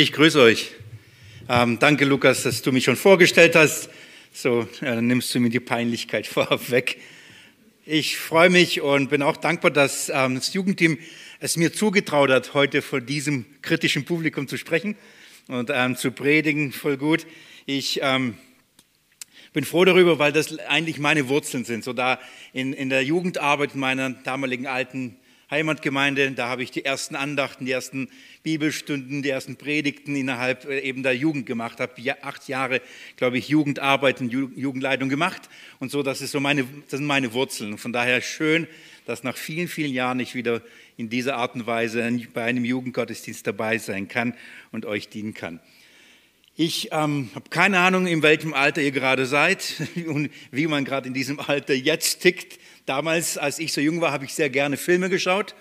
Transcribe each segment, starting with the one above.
Ich grüße euch. Ähm, danke, Lukas, dass du mich schon vorgestellt hast. So, ja, dann nimmst du mir die Peinlichkeit vorab weg. Ich freue mich und bin auch dankbar, dass ähm, das Jugendteam es mir zugetraut hat, heute vor diesem kritischen Publikum zu sprechen und ähm, zu predigen. Voll gut. Ich ähm, bin froh darüber, weil das eigentlich meine Wurzeln sind. So da in, in der Jugendarbeit meiner damaligen alten Heimatgemeinde. Da habe ich die ersten Andachten, die ersten Bibelstunden, die ersten Predigten innerhalb äh, eben der Jugend gemacht. Habe acht Jahre, glaube ich, Jugendarbeit und Jugendleitung gemacht. Und so, das, ist so meine, das sind meine Wurzeln. Von daher schön, dass nach vielen, vielen Jahren ich wieder in dieser Art und Weise bei einem Jugendgottesdienst dabei sein kann und euch dienen kann. Ich ähm, habe keine Ahnung, in welchem Alter ihr gerade seid und wie man gerade in diesem Alter jetzt tickt. Damals, als ich so jung war, habe ich sehr gerne Filme geschaut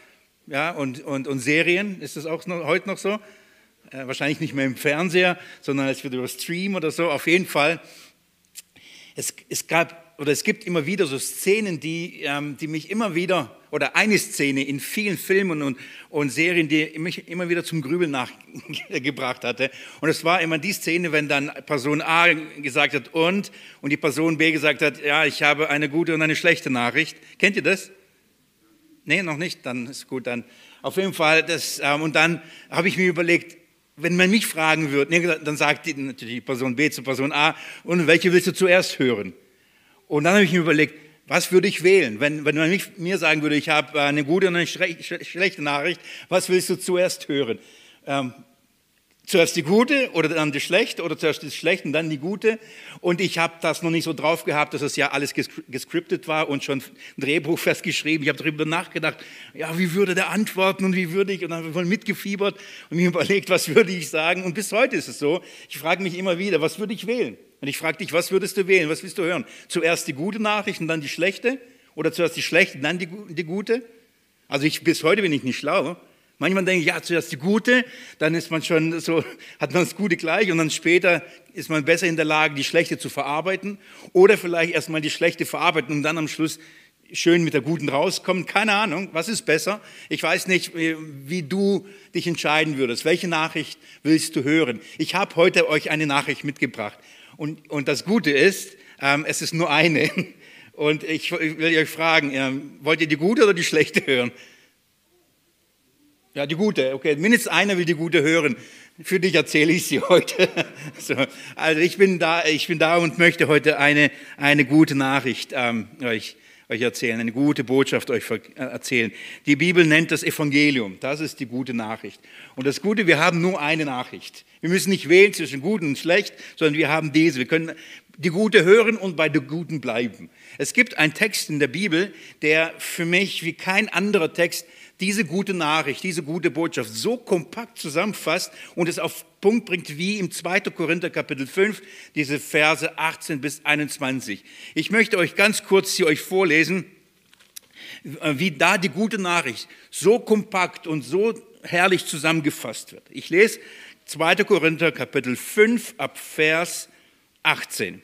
ja, und, und, und Serien. Ist das auch noch, heute noch so? Äh, wahrscheinlich nicht mehr im Fernseher, sondern als wir über Stream oder so. Auf jeden Fall. Es, es gab oder es gibt immer wieder so Szenen, die, ähm, die mich immer wieder oder eine Szene in vielen Filmen und, und Serien, die mich immer wieder zum Grübeln nachgebracht hatte. Und es war immer die Szene, wenn dann Person A gesagt hat und und die Person B gesagt hat, ja, ich habe eine gute und eine schlechte Nachricht. Kennt ihr das? Nee, noch nicht, dann ist gut. Dann auf jeden Fall, das, ähm, und dann habe ich mir überlegt, wenn man mich fragen würde, nee, dann sagt die, natürlich Person B zu Person A, und welche willst du zuerst hören? Und dann habe ich mir überlegt, was würde ich wählen? Wenn, wenn man mir sagen würde, ich habe eine gute und eine schlechte Nachricht, was willst du zuerst hören? Ähm, zuerst die gute oder dann die schlechte oder zuerst die schlechte und dann die gute. Und ich habe das noch nicht so drauf gehabt, dass es ja alles gescriptet war und schon ein Drehbuch festgeschrieben. Ich habe darüber nachgedacht, ja, wie würde der antworten und wie würde ich, und dann habe ich mitgefiebert und mir überlegt, was würde ich sagen. Und bis heute ist es so, ich frage mich immer wieder, was würde ich wählen? Und ich frage dich, was würdest du wählen? Was willst du hören? Zuerst die gute Nachricht und dann die schlechte? Oder zuerst die schlechte und dann die, die gute? Also ich, bis heute bin ich nicht schlau. Manchmal denke ich, ja, zuerst die gute, dann ist man schon so, hat man das Gute gleich und dann später ist man besser in der Lage, die schlechte zu verarbeiten. Oder vielleicht erstmal die schlechte verarbeiten und dann am Schluss schön mit der guten rauskommen. Keine Ahnung, was ist besser? Ich weiß nicht, wie du dich entscheiden würdest. Welche Nachricht willst du hören? Ich habe heute euch eine Nachricht mitgebracht. Und, und das Gute ist, ähm, es ist nur eine. Und ich, ich will euch fragen, ähm, wollt ihr die gute oder die schlechte hören? Ja, die gute. Okay, mindestens einer will die gute hören. Für dich erzähle ich sie heute. So, also ich bin da, ich bin da und möchte heute eine, eine gute Nachricht ähm, euch euch erzählen, eine gute Botschaft euch äh, erzählen. Die Bibel nennt das Evangelium. Das ist die gute Nachricht. Und das Gute, wir haben nur eine Nachricht. Wir müssen nicht wählen zwischen gut und schlecht, sondern wir haben diese. Wir können die Gute hören und bei der Guten bleiben. Es gibt einen Text in der Bibel, der für mich wie kein anderer Text diese gute Nachricht, diese gute Botschaft so kompakt zusammenfasst und es auf Punkt bringt, wie im 2. Korinther Kapitel 5, diese Verse 18 bis 21. Ich möchte euch ganz kurz hier euch vorlesen, wie da die gute Nachricht so kompakt und so herrlich zusammengefasst wird. Ich lese 2. Korinther Kapitel 5 ab Vers 18.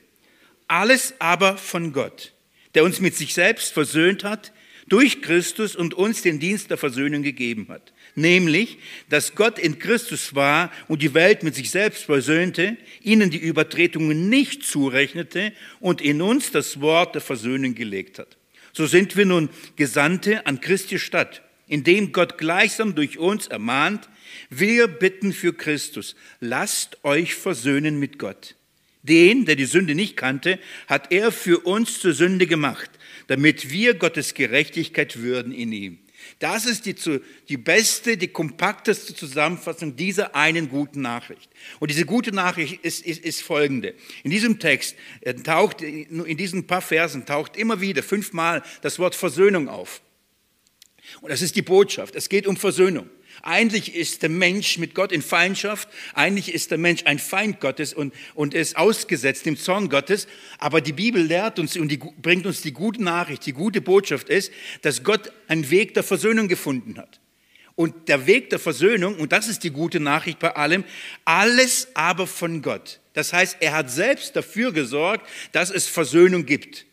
Alles aber von Gott, der uns mit sich selbst versöhnt hat durch Christus und uns den Dienst der Versöhnung gegeben hat. Nämlich, dass Gott in Christus war und die Welt mit sich selbst versöhnte, ihnen die Übertretungen nicht zurechnete und in uns das Wort der Versöhnung gelegt hat. So sind wir nun Gesandte an Christi Stadt, indem Gott gleichsam durch uns ermahnt, wir bitten für Christus, lasst euch versöhnen mit Gott. Den, der die Sünde nicht kannte, hat er für uns zur Sünde gemacht, damit wir Gottes Gerechtigkeit würden in ihm. Das ist die, die beste, die kompakteste Zusammenfassung dieser einen guten Nachricht. Und diese gute Nachricht ist, ist, ist folgende. In diesem Text äh, taucht, in diesen paar Versen taucht immer wieder fünfmal das Wort Versöhnung auf. Und das ist die Botschaft. Es geht um Versöhnung. Eigentlich ist der Mensch mit Gott in Feindschaft, eigentlich ist der Mensch ein Feind Gottes und, und ist ausgesetzt dem Zorn Gottes. Aber die Bibel lehrt uns und die, bringt uns die gute Nachricht, die gute Botschaft ist, dass Gott einen Weg der Versöhnung gefunden hat. Und der Weg der Versöhnung, und das ist die gute Nachricht bei allem, alles aber von Gott. Das heißt, er hat selbst dafür gesorgt, dass es Versöhnung gibt.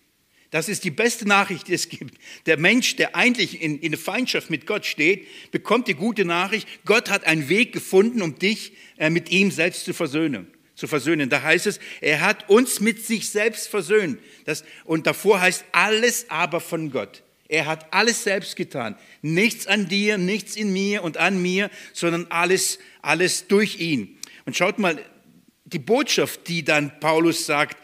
Das ist die beste Nachricht, die es gibt. Der Mensch, der eigentlich in, in Feindschaft mit Gott steht, bekommt die gute Nachricht, Gott hat einen Weg gefunden, um dich äh, mit ihm selbst zu versöhnen. Zu versöhnen. Da heißt es, er hat uns mit sich selbst versöhnt. Das, und davor heißt alles aber von Gott. Er hat alles selbst getan. Nichts an dir, nichts in mir und an mir, sondern alles, alles durch ihn. Und schaut mal, die Botschaft, die dann Paulus sagt,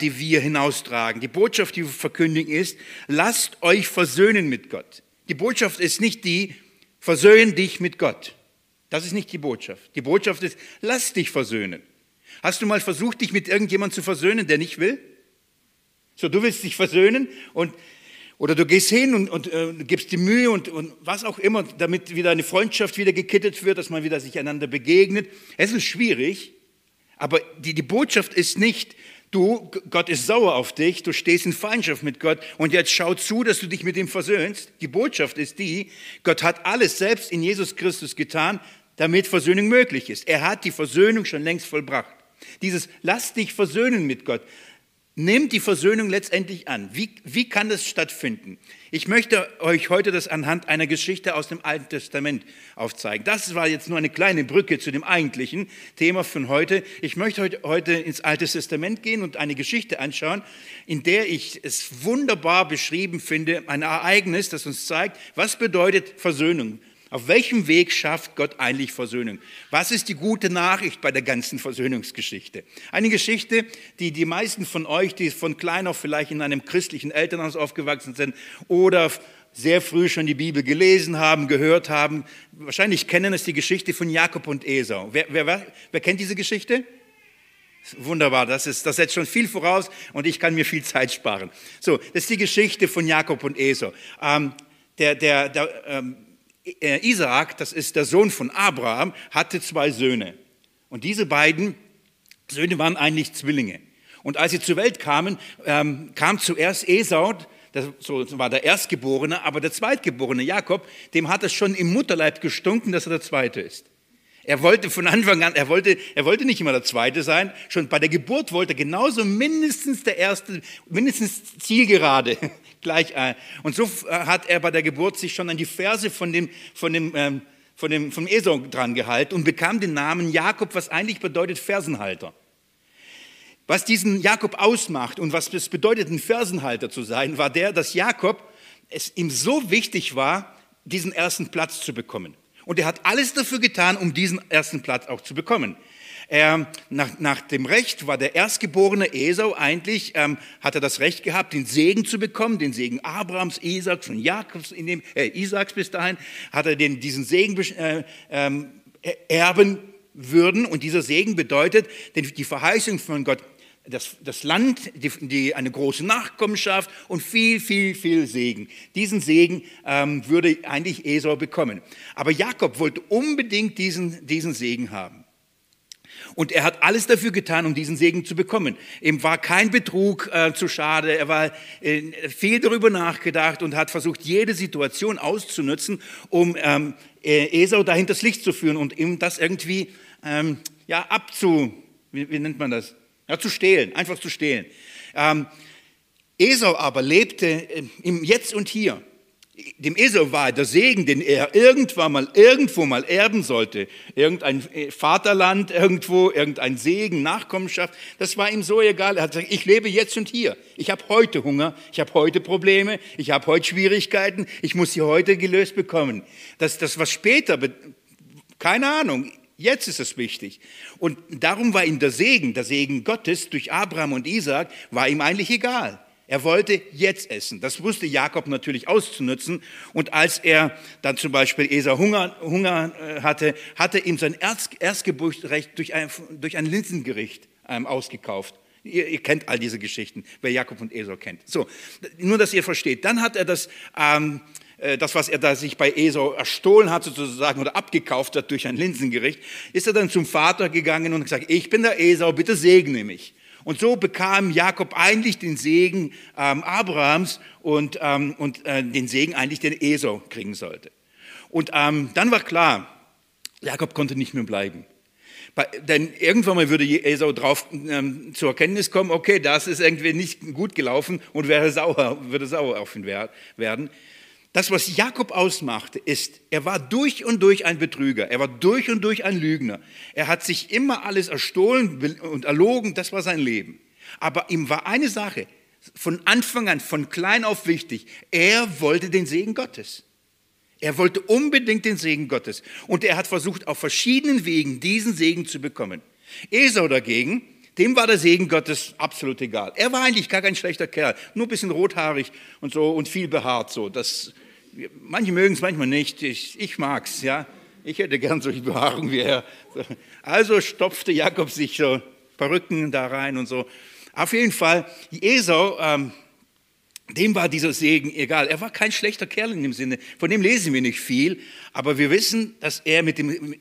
die wir hinaustragen. Die Botschaft, die wir verkündigen, ist, lasst euch versöhnen mit Gott. Die Botschaft ist nicht die, versöhn dich mit Gott. Das ist nicht die Botschaft. Die Botschaft ist, lass dich versöhnen. Hast du mal versucht, dich mit irgendjemandem zu versöhnen, der nicht will? So, du willst dich versöhnen und oder du gehst hin und, und äh, gibst die Mühe und, und was auch immer, damit wieder eine Freundschaft wieder gekittet wird, dass man wieder sich einander begegnet. Es ist schwierig, aber die, die Botschaft ist nicht, du, Gott ist sauer auf dich, du stehst in Feindschaft mit Gott und jetzt schau zu, dass du dich mit ihm versöhnst. Die Botschaft ist die, Gott hat alles selbst in Jesus Christus getan, damit Versöhnung möglich ist. Er hat die Versöhnung schon längst vollbracht. Dieses Lass dich versöhnen mit Gott, nimmt die Versöhnung letztendlich an. Wie, wie kann das stattfinden? Ich möchte euch heute das anhand einer Geschichte aus dem Alten Testament aufzeigen. Das war jetzt nur eine kleine Brücke zu dem eigentlichen Thema von heute. Ich möchte heute, ins Alte Testament gehen und eine Geschichte anschauen, in der ich es wunderbar beschrieben finde, ein Ereignis, das uns zeigt, was bedeutet Versöhnung auf welchem Weg schafft Gott eigentlich Versöhnung? Was ist die gute Nachricht bei der ganzen Versöhnungsgeschichte? Eine Geschichte, die die meisten von euch, die von klein auf vielleicht in einem christlichen Elternhaus aufgewachsen sind oder sehr früh schon die Bibel gelesen haben, gehört haben, wahrscheinlich kennen es die Geschichte von Jakob und Esau. Wer, wer, wer kennt diese Geschichte? Wunderbar, das, ist, das setzt schon viel voraus und ich kann mir viel Zeit sparen. So, das ist die Geschichte von Jakob und Esau. Ähm, der, der, der ähm, äh, Isaak, das ist der Sohn von Abraham, hatte zwei Söhne. Und diese beiden Söhne waren eigentlich Zwillinge. Und als sie zur Welt kamen, ähm, kam zuerst Esau, das war der Erstgeborene, aber der Zweitgeborene Jakob, dem hat es schon im Mutterleib gestunken, dass er der Zweite ist. Er wollte von Anfang an, er wollte, er wollte nicht immer der Zweite sein, schon bei der Geburt wollte er genauso mindestens der Erste, mindestens zielgerade gleich ein. Und so äh, hat er bei der Geburt sich schon an die Verse von dem, von dem, ähm, von dem, vom Esau dran gehalten und bekam den Namen Jakob, was eigentlich bedeutet Fersenhalter. Was diesen Jakob ausmacht und was es bedeutet, ein Fersenhalter zu sein, war der, dass Jakob es ihm so wichtig war, diesen ersten Platz zu bekommen. Und er hat alles dafür getan, um diesen ersten Platz auch zu bekommen. Er, nach, nach, dem Recht war der erstgeborene Esau eigentlich, ähm, hat er das Recht gehabt, den Segen zu bekommen, den Segen Abrahams, Isaaks und Jakobs, in dem, äh, Isaaks bis dahin, hat er den, diesen Segen äh, ähm, erben würden. Und dieser Segen bedeutet die Verheißung von Gott, das, das Land, die, die, eine große Nachkommenschaft und viel, viel, viel Segen. Diesen Segen ähm, würde eigentlich Esau bekommen. Aber Jakob wollte unbedingt diesen, diesen Segen haben. Und er hat alles dafür getan, um diesen Segen zu bekommen. Ihm war kein Betrug äh, zu schade. Er war äh, viel darüber nachgedacht und hat versucht, jede Situation auszunutzen, um ähm, äh, Esau dahinters Licht zu führen und ihm das irgendwie ähm, ja, abzu, wie, wie, nennt man das? Ja, zu stehlen, einfach zu stehlen. Ähm, Esau aber lebte äh, im Jetzt und Hier dem Esau war der Segen, den er irgendwann mal, irgendwo mal erben sollte, irgendein äh, Vaterland irgendwo, irgendein Segen, Nachkommenschaft, das war ihm so egal. Er hat gesagt, ich lebe jetzt und hier. Ich habe heute Hunger, ich habe heute Probleme, ich habe heute Schwierigkeiten, ich muss sie heute gelöst bekommen. Das, das was später, keine Ahnung, Jetzt ist es wichtig. Und darum war ihm der Segen, der Segen Gottes durch Abraham und Isaac, war ihm eigentlich egal. Er wollte jetzt essen. Das wusste Jakob natürlich auszunutzen. Und als er dann zum Beispiel Esau Hunger, Hunger äh, hatte, hatte ihm sein Erstgeburtsrecht durch ein, durch ein Linsengericht ähm, ausgekauft. Ihr, ihr, kennt all diese Geschichten, wer Jakob und Esau kennt. So, nur dass ihr versteht. Dann hat er das, ähm, äh, das was er da sich bei Esau erstohlen hat sozusagen oder abgekauft hat durch ein Linsengericht, ist er dann zum Vater gegangen und gesagt, ich bin der Esau, bitte segne mich. Und so bekam Jakob eigentlich den Segen ähm, Abrahams und, ähm, und äh, den Segen eigentlich, den Esau kriegen sollte. Und ähm, dann war klar, Jakob konnte nicht mehr bleiben. Denn irgendwann mal würde Esau drauf ähm, zur Erkenntnis kommen, okay, das ist irgendwie nicht gut gelaufen und wäre sauer, würde sauer auf ihn werden. Das, was Jakob ausmachte, ist, er war durch und durch ein Betrüger, er war durch und durch ein Lügner. Er hat sich immer alles erstohlen und erlogen, das war sein Leben. Aber ihm war eine Sache von Anfang an, von klein auf wichtig, er wollte den Segen Gottes. Er wollte unbedingt den Segen Gottes. Und er hat versucht, auf verschiedenen Wegen diesen Segen zu bekommen. Esau dagegen, dem war der Segen Gottes absolut egal. Er war eigentlich gar kein schlechter Kerl, nur ein bisschen rothaarig und so und viel behaart. So. Das, manche mögen es, manchmal nicht. Ich, ich mag es, ja. Ich hätte gern solche Behaarung wie er. Also stopfte Jakob sich so Perücken da rein und so. Auf jeden Fall, Esau, ähm, dem war dieser Segen egal. Er war kein schlechter Kerl in dem Sinne. Von dem lesen wir nicht viel, aber wir wissen, dass er mit dem,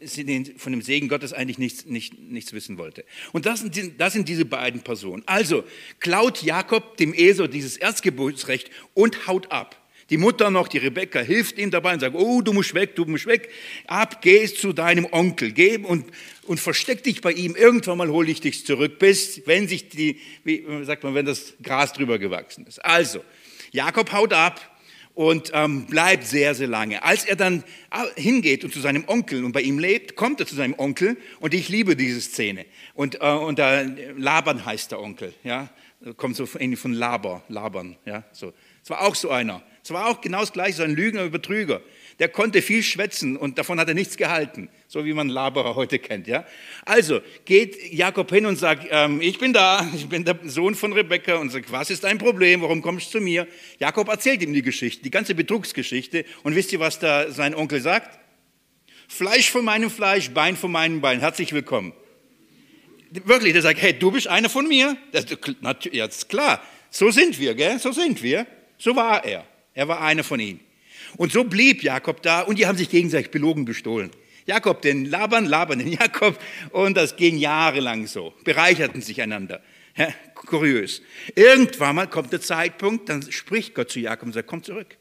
von dem Segen Gottes eigentlich nichts, nicht, nichts wissen wollte. Und das sind, das sind diese beiden Personen. Also klaut Jakob dem Esau dieses Erzgeburtsrecht und haut ab. Die Mutter noch, die Rebekka, hilft ihm dabei und sagt, oh, du musst weg, du musst weg. Ab, geh zu deinem Onkel, geh und, und versteck dich bei ihm. Irgendwann mal hole ich dich zurück, bis, wenn sich die, wie sagt man, wenn das Gras drüber gewachsen ist. Also, Jakob haut ab und ähm, bleibt sehr, sehr lange. Als er dann äh, hingeht und zu seinem Onkel und bei ihm lebt, kommt er zu seinem Onkel und ich liebe diese Szene. Und, äh, und äh, Laban heißt der Onkel, ja, kommt so von Laber, Labern, ja, so. Es war auch so einer. Es war auch genau das Gleiche, so ein Lügner und Betrüger. Der konnte viel schwätzen und davon hat er nichts gehalten, so wie man Laberer heute kennt. Ja? Also geht Jakob hin und sagt, ähm, ich bin da, ich bin der Sohn von Rebekka und sagt, was ist dein Problem, warum kommst du zu mir? Jakob erzählt ihm die Geschichte, die ganze Betrugsgeschichte und wisst ihr, was da sein Onkel sagt? Fleisch von meinem Fleisch, Bein von meinem Bein, herzlich willkommen. Wirklich, der sagt, hey, du bist einer von mir? Das, ja, ist klar, so sind wir, gell? so sind wir. So war er. Er war einer von ihnen. Und so blieb Jakob da und die haben sich gegenseitig belogen, bestohlen. Jakob den Laban, Laban den Jakob und das ging jahrelang so, bereicherten sich einander. Ja, kurios. Irgendwann mal kommt der Zeitpunkt, dann spricht Gott zu Jakob und sagt, komm zurück.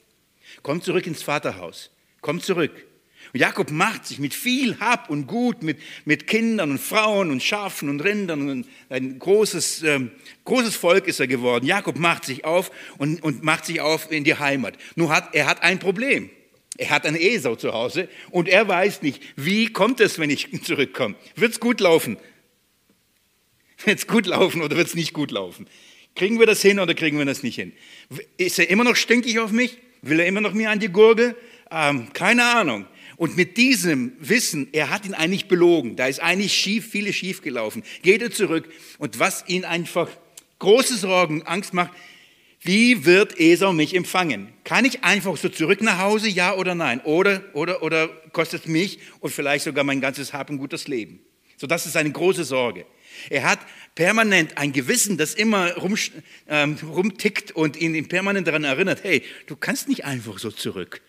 Komm zurück ins Vaterhaus. Komm zurück. Und Jakob macht sich mit viel Hab und Gut, mit, mit Kindern und Frauen und Schafen und Rindern und ein großes, ähm, großes Volk ist er geworden. Jakob macht sich auf und, und macht sich auf in die Heimat. Nur hat er hat ein Problem. Er hat einen Esau zu Hause und er weiß nicht, wie kommt es, wenn ich zurückkomme. Wird es gut laufen? Wird es gut laufen oder wird es nicht gut laufen? Kriegen wir das hin oder kriegen wir das nicht hin? Ist er immer noch stinkig auf mich? Will er immer noch mir an die Gurgel? Ähm, keine Ahnung. Und mit diesem Wissen, er hat ihn eigentlich belogen, da ist eigentlich schief, viele schief gelaufen, geht er zurück. Und was ihn einfach große Sorgen, Angst macht, wie wird Esau mich empfangen? Kann ich einfach so zurück nach Hause, ja oder nein? Oder, oder, oder kostet mich und vielleicht sogar mein ganzes Hab und gutes Leben? So, das ist eine große Sorge. Er hat permanent ein Gewissen, das immer rum, ähm, rumtickt und ihn permanent daran erinnert, hey, du kannst nicht einfach so zurück.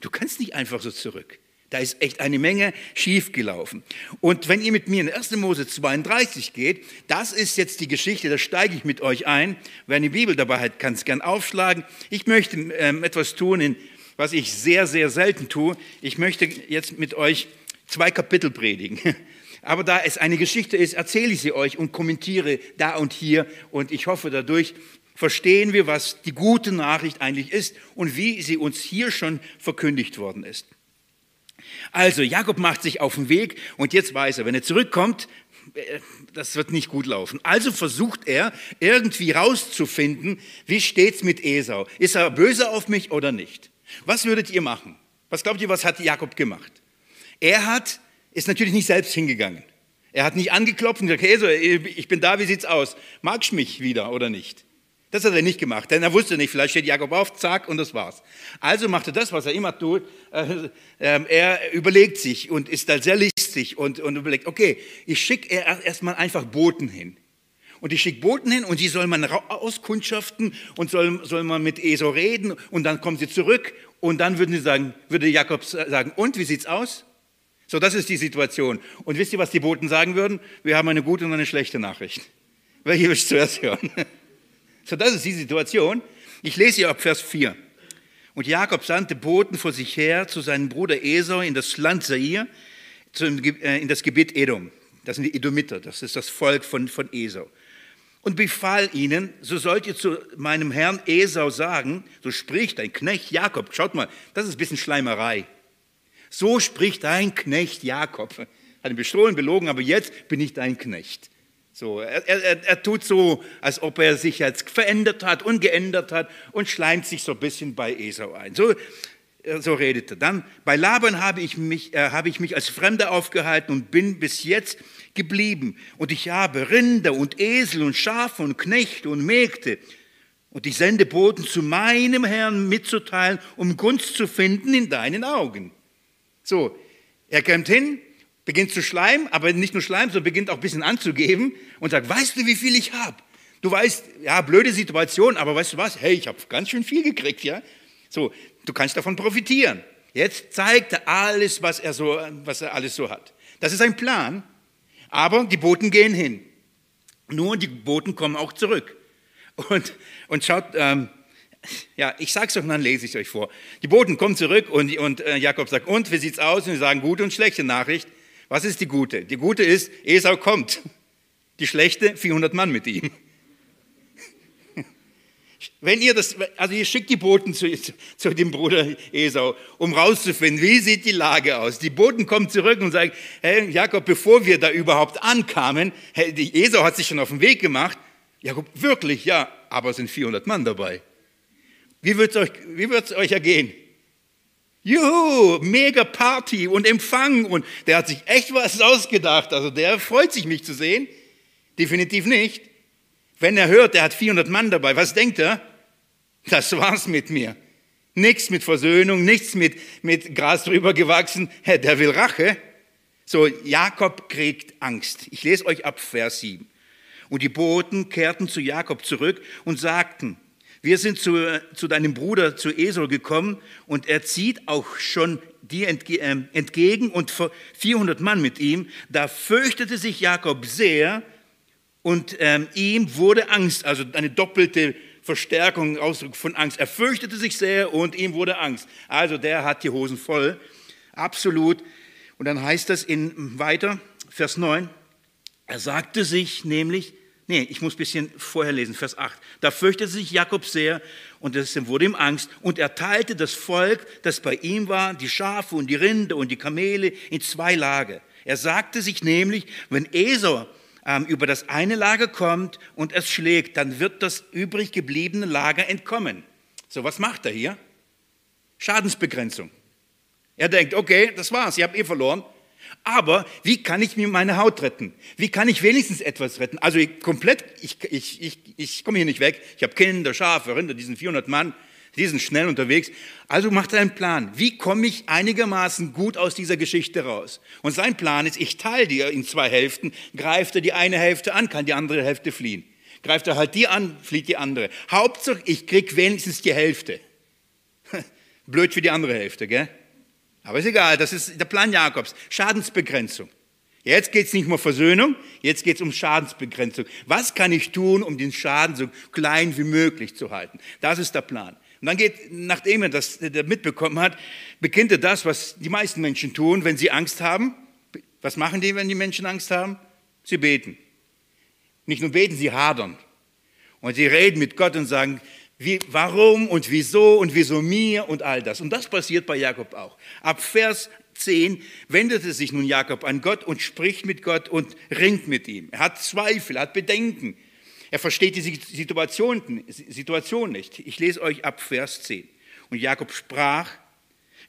Du kannst nicht einfach so zurück. Da ist echt eine Menge schiefgelaufen. Und wenn ihr mit mir in 1. Mose 32 geht, das ist jetzt die Geschichte, da steige ich mit euch ein. Wer eine Bibel dabei hat, kann es gern aufschlagen. Ich möchte ähm, etwas tun, in, was ich sehr, sehr selten tue. Ich möchte jetzt mit euch zwei Kapitel predigen. Aber da es eine Geschichte ist, erzähle ich sie euch und kommentiere da und hier. Und ich hoffe, dadurch verstehen wir, was die gute Nachricht eigentlich ist und wie sie uns hier schon verkündigt worden ist. Also, Jakob macht sich auf den Weg und jetzt weiß er, wenn er zurückkommt, äh, das wird nicht gut laufen. Also versucht er irgendwie rauszufinden, wie steht's mit Esau? Ist er böse auf mich oder nicht? Was würdet ihr machen? Was glaubt ihr, was hat Jakob gemacht? Er hat, ist natürlich nicht selbst hingegangen. Er hat nicht angeklopft und gesagt, Esau, ich bin da, wie sieht's aus? Magst du mich wieder oder nicht? Das hat er nicht gemacht, denn er wusste nicht, vielleicht steht Jakob auf, zack, und das war's. Also macht er das, was er immer tut. Äh, äh, er überlegt sich und ist da sehr listig und, und überlegt, okay, ich schicke erstmal einfach Boten hin. Und ich schicke Boten hin und die soll man auskundschaften und soll, soll man mit Esau reden und dann kommen sie zurück und dann würden sie sagen, würde Jakob sagen, und wie sieht's aus? So, das ist die Situation. Und wisst ihr, was die Boten sagen würden? Wir haben eine gute und eine schlechte Nachricht. Welche will ich zuerst hören? So, das ist die Situation. Ich lese hier ab Vers 4. Und Jakob sandte Boten vor sich her zu seinem Bruder Esau in das Land Sair, äh, in das Gebiet Edom. Das sind die Edomiter, das ist das Volk von, von Esau. Und befahl ihnen, so sollt ihr zu meinem Herrn Esau sagen, so spricht dein Knecht Jakob. Schaut mal, das ist ein bisschen Schleimerei. So spricht dein Knecht Jakob. Hat ihn bestohlen, belogen, aber jetzt bin ich dein Knecht. So, er, er, er tut so, als ob er sich jetzt verändert hat und geändert hat und schleimt sich so ein bisschen bei Esau ein. So, äh, so redete. Dann bei Laban habe ich, mich, äh, habe ich mich als Fremder aufgehalten und bin bis jetzt geblieben. Und ich habe Rinder und Esel und Schafe und Knechte und Mägde. Und ich sende Boten zu meinem Herrn mitzuteilen, um Gunst zu finden in deinen Augen. So, er kommt hin, beginnt zu schleimen, aber nicht nur schleimen, sondern beginnt auch ein bisschen anzugeben und sagt, weißt du, wie viel ich habe? Du weißt, ja, blöde Situation, aber weißt du was? Hey, ich habe ganz schön viel gekriegt, ja? So, du kannst davon profitieren. Jetzt zeigt er alles, was er, so, was er alles so hat. Das ist ein Plan, aber die Boten gehen hin. Nur die Boten kommen auch zurück. Und, und schaut, ähm, ja, ich sage es euch dann lese ich euch vor. Die Boten kommen zurück und, und äh, Jakob sagt, und wie sieht's aus? Und sie sagen, gute und schlechte Nachricht. Was ist die gute? Die gute ist, Esau kommt. Die schlechte, 400 Mann mit ihm. Wenn ihr das, also ihr schickt die Boten zu, zu, dem Bruder Esau, um rauszufinden, wie sieht die Lage aus. Die Boten kommen zurück und sagen, hey Jakob, bevor wir da überhaupt ankamen, hey, die Esau hat sich schon auf den Weg gemacht. Jakob, wirklich, ja, aber es sind 400 Mann dabei. Wie wird es euch, euch ergehen? Juhu, mega Party und Empfang und der hat sich echt was ausgedacht. Also der freut sich, mich zu sehen. Definitiv nicht. Wenn er hört, er hat 400 Mann dabei, was denkt er? Das war's mit mir. Nichts mit Versöhnung, nichts mit, mit Gras drüber gewachsen. Der will Rache. So, Jakob kriegt Angst. Ich lese euch ab Vers 7. Und die Boten kehrten zu Jakob zurück und sagten, wir sind zu, zu deinem Bruder, zu Esau gekommen und er zieht auch schon dir äh, entgegen und 400 Mann mit ihm. Da fürchtete sich Jakob sehr und ähm, ihm wurde Angst, also eine doppelte Verstärkung, Ausdruck von Angst. Er fürchtete sich sehr und ihm wurde Angst. Also der hat die Hosen voll, absolut. Und dann heißt das in weiter, Vers 9, er sagte sich nämlich, nee, ich muss ein bisschen vorher lesen, Vers 8, da fürchtete sich Jakob sehr und es wurde ihm Angst und er teilte das Volk, das bei ihm war, die Schafe und die Rinde und die Kamele in zwei Lager. Er sagte sich nämlich, wenn Esau ähm, über das eine Lager kommt und es schlägt, dann wird das übrig gebliebene Lager entkommen. So, was macht er hier? Schadensbegrenzung. Er denkt, okay, das war's, ich habe eh verloren. Aber wie kann ich mir meine Haut retten? Wie kann ich wenigstens etwas retten? Also ich, komplett, ich, ich, ich, ich komme hier nicht weg. Ich habe Kinder, Schafe, Rinder, diesen 400 Mann. Die sind schnell unterwegs. Also macht er einen Plan. Wie komme ich einigermaßen gut aus dieser Geschichte raus? Und sein Plan ist, ich teile die in zwei Hälften, greift er die eine Hälfte an, kann die andere Hälfte fliehen. Greift er halt die an, flieht die andere. Hauptsache, ich krieg wenigstens die Hälfte. Blöd für die andere Hälfte, gell? Aber ist egal, das ist der Plan Jakobs. Schadensbegrenzung. Jetzt geht es nicht mehr um Versöhnung, jetzt geht es um Schadensbegrenzung. Was kann ich tun, um den Schaden so klein wie möglich zu halten? Das ist der Plan. Und dann geht, nachdem er das mitbekommen hat, beginnt er das, was die meisten Menschen tun, wenn sie Angst haben. Was machen die, wenn die Menschen Angst haben? Sie beten. Nicht nur beten, sie hadern. Und sie reden mit Gott und sagen, wie, warum und wieso und wieso mir und all das. Und das passiert bei Jakob auch. Ab Vers 10 wendete sich nun Jakob an Gott und spricht mit Gott und ringt mit ihm. Er hat Zweifel, hat Bedenken. Er versteht die Situation, Situation nicht. Ich lese euch ab Vers 10. Und Jakob sprach,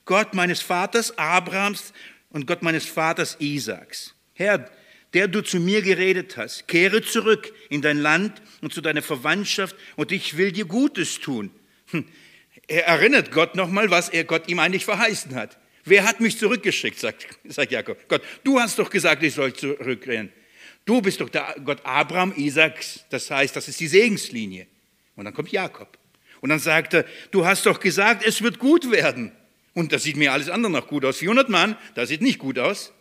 Gott meines Vaters Abrahams und Gott meines Vaters Isaaks. Herr, der du zu mir geredet hast, kehre zurück in dein Land und zu deiner Verwandtschaft und ich will dir Gutes tun. Hm. Er erinnert Gott nochmal, was er Gott ihm eigentlich verheißen hat. Wer hat mich zurückgeschickt, sagt, sagt Jakob. Gott, du hast doch gesagt, ich soll zurückrennen. Du bist doch der Gott Abraham, Isaaks, das heißt, das ist die Segenslinie. Und dann kommt Jakob. Und dann sagt er, du hast doch gesagt, es wird gut werden. Und das sieht mir alles andere noch gut aus. 400 Mann, das sieht nicht gut aus.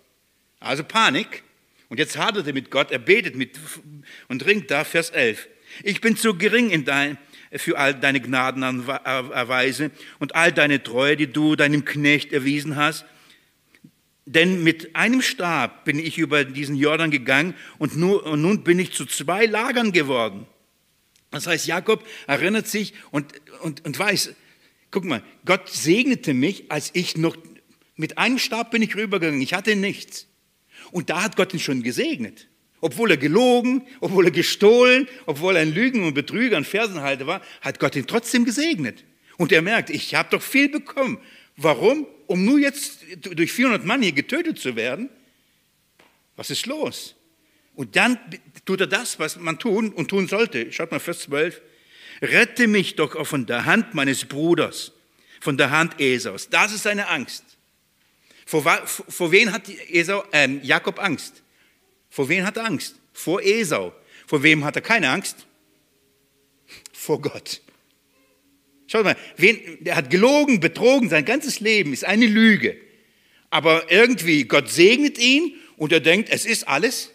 Also Panik. Und jetzt hadert er mit Gott, er betet mit und ringt da, Vers 11. Ich bin zu gering in dein, für all deine Gnadenerweise und all deine Treue, die du deinem Knecht erwiesen hast denn mit einem Stab bin ich über diesen Jordan gegangen und, nur, und nun bin ich zu zwei Lagern geworden. Das heißt, Jakob erinnert sich und, und, und weiß, guck mal, Gott segnete mich, als ich noch, mit einem Stab bin ich rübergegangen, ich hatte nichts. Und da hat Gott ihn schon gesegnet. Obwohl er gelogen, obwohl er gestohlen, obwohl er ein Lügen und Betrüger und Fersenhalter war, hat Gott ihn trotzdem gesegnet. Und er merkt, ich habe doch viel bekommen. Warum? Um nur jetzt durch 400 Mann hier getötet zu werden? Was ist los? Und dann tut er das, was man tun und tun sollte. Schaut mal, Vers 12. Rette mich doch auch von der Hand meines Bruders, von der Hand Esaus. Das ist seine Angst. Vor, vor wen hat Esau, äh, Jakob Angst? Vor wen hat er Angst? Vor Esau. Vor wem hat er keine Angst? Vor Gott. Schaut mal, wen, der hat gelogen, betrogen, sein ganzes Leben ist eine Lüge. Aber irgendwie, Gott segnet ihn und er denkt, es ist alles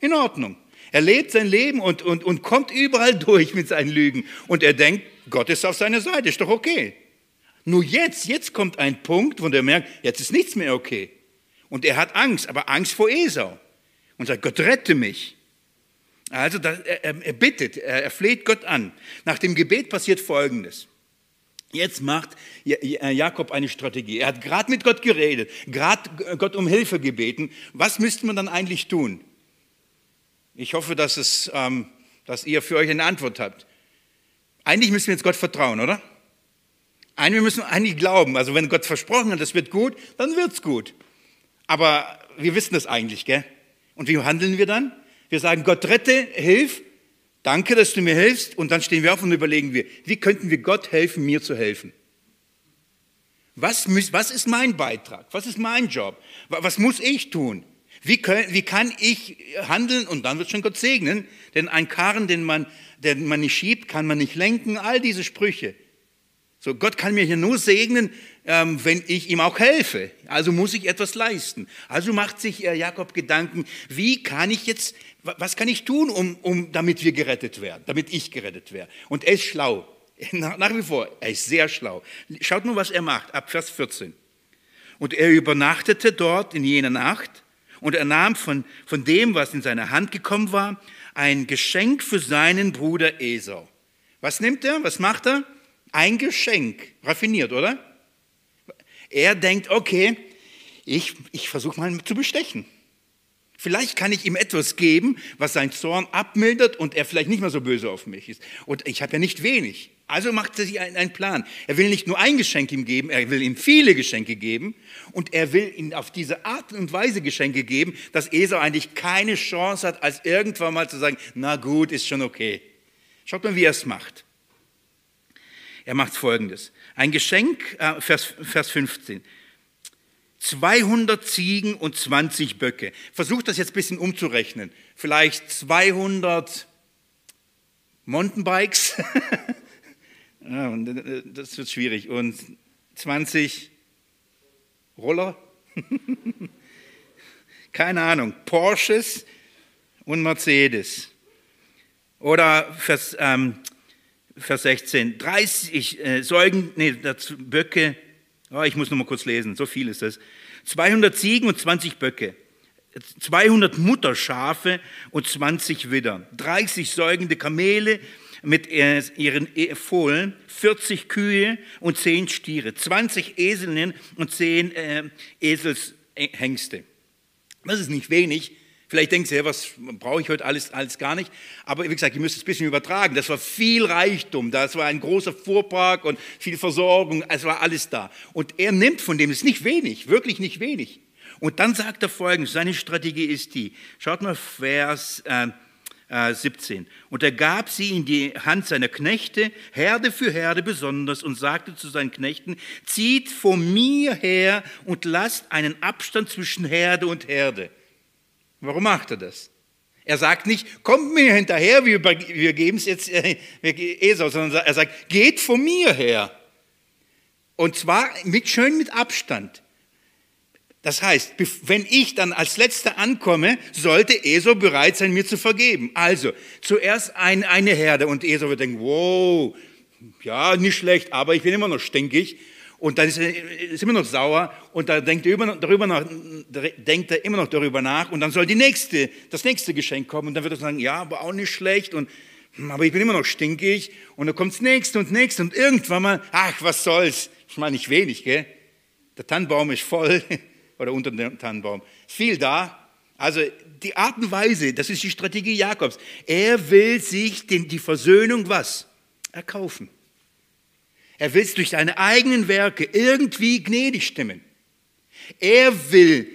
in Ordnung. Er lebt sein Leben und, und, und kommt überall durch mit seinen Lügen. Und er denkt, Gott ist auf seiner Seite, ist doch okay. Nur jetzt, jetzt kommt ein Punkt, wo er merkt, jetzt ist nichts mehr okay. Und er hat Angst, aber Angst vor Esau. Und sagt, Gott rette mich. Also er, bittet, er, fleht Gott an. Nach dem Gebet passiert Folgendes. Jetzt macht Jakob eine Strategie. Er hat gerade mit Gott geredet, gerade Gott um Hilfe gebeten. Was müsste man dann eigentlich tun? Ich hoffe, dass, es, ähm, dass ihr für euch eine Antwort habt. Eigentlich müssen wir jetzt Gott vertrauen, oder? Eigentlich wir müssen eigentlich glauben. Also wenn Gott versprochen hat, es wird gut, dann wird es gut. Aber wir wissen das eigentlich, gell? Und wie handeln wir dann? Wir sagen, Gott rette, hilf, danke, dass du mir hilfst. Und dann stehen wir auf und überlegen wir, wie könnten wir Gott helfen, mir zu helfen? Was, was ist mein Beitrag? Was ist mein Job? Was muss ich tun? Wie, können, wie kann ich handeln? Und dann wird schon Gott segnen. Denn ein Karren, den man, den man nicht schiebt, kann man nicht lenken. All diese Sprüche. So, Gott kann mir hier nur segnen, ähm, wenn ich ihm auch helfe. Also muss ich etwas leisten. Also macht sich äh, Jakob Gedanken, wie kann ich jetzt, was kann ich tun, um, um, damit wir gerettet werden, damit ich gerettet werde. Und er ist schlau. Nach wie vor, er ist sehr schlau. Schaut nur, was er macht, ab Vers 14. Und er übernachtete dort in jener Nacht und er nahm von, von dem, was in seine Hand gekommen war, ein Geschenk für seinen Bruder Esau. Was nimmt er? Was macht er? Ein Geschenk. Raffiniert, oder? Er denkt, okay, ich, ich versuche mal zu bestechen. Vielleicht kann ich ihm etwas geben, was sein Zorn abmildert und er vielleicht nicht mehr so böse auf mich ist. Und ich habe ja nicht wenig. Also macht er sich einen Plan. Er will nicht nur ein Geschenk ihm geben, er will ihm viele Geschenke geben und er will ihm auf diese Art und Weise Geschenke geben, dass Esau eigentlich keine Chance hat, als irgendwann mal zu sagen, na gut, ist schon okay. Schaut mal, wie er es macht. Er macht folgendes. Ein Geschenk, äh, Vers, Vers 15. 200 Ziegen und 20 Böcke. Versucht das jetzt ein bisschen umzurechnen. Vielleicht 200 Mountainbikes. ja, äh, das wird schwierig. Und 20 Roller. Keine Ahnung. Porsches und Mercedes. Oder Vers, ähm, Vers 16, 30 äh, Säugen, nee, dazu Böcke, oh, ich muss noch mal kurz lesen, so viel ist es. 200 Ziegen und 20 Böcke, 200 Mutterschafe und 20 Widder, 30 säugende Kamele mit ihren e, Fohlen, 40 Kühe und 10 Stiere, 20 Eselinnen und 10 äh, Eselshengste. Das ist nicht wenig, Vielleicht denkt ihr, was brauche ich heute alles, alles gar nicht. Aber wie gesagt, ihr müsst es ein bisschen übertragen. Das war viel Reichtum, das war ein großer Fuhrpark und viel Versorgung, es war alles da. Und er nimmt von dem, es ist nicht wenig, wirklich nicht wenig. Und dann sagt er folgendes, seine Strategie ist die, schaut mal Vers äh, 17. Äh, und er gab sie in die Hand seiner Knechte, Herde für Herde besonders, und sagte zu seinen Knechten, zieht vor mir her und lasst einen Abstand zwischen Herde und Herde. Warum macht er das? Er sagt nicht, kommt mir hinterher, wir, wir geben es jetzt äh, Esau, sondern er sagt, geht von mir her. Und zwar mit, schön mit Abstand. Das heißt, wenn ich dann als Letzter ankomme, sollte Esau bereit sein, mir zu vergeben. Also, zuerst ein, eine Herde und Esau wird denken, wow, ja, nicht schlecht, aber ich bin immer noch stinkig. Und dann ist er ist immer noch sauer und da denkt er, über, darüber nach, denkt er immer noch darüber nach und dann soll die nächste, das nächste Geschenk kommen und dann wird er sagen, ja, aber auch nicht schlecht und hm, aber ich bin immer noch stinkig und dann kommt das nächste und nächste und irgendwann mal, ach, was soll's, ich meine nicht wenig, gell? Der Tannenbaum ist voll oder unter dem Tannenbaum, viel da. Also die Art und Weise, das ist die Strategie Jakobs. Er will sich den, die Versöhnung was? Erkaufen. Er will es durch seine eigenen Werke irgendwie gnädig stimmen. Er will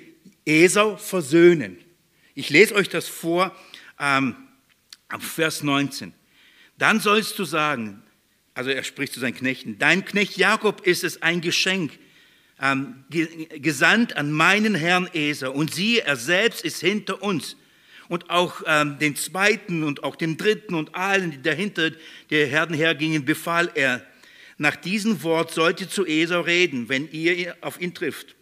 Esau versöhnen. Ich lese euch das vor ähm, Vers 19. Dann sollst du sagen, also er spricht zu seinen Knechten, dein Knecht Jakob ist es ein Geschenk, ähm, gesandt an meinen Herrn Esau. Und siehe, er selbst ist hinter uns. Und auch ähm, den zweiten und auch den dritten und allen, die dahinter der Herden hergingen, befahl er, nach diesem Wort sollt ihr zu Esau reden, wenn ihr auf ihn trifft.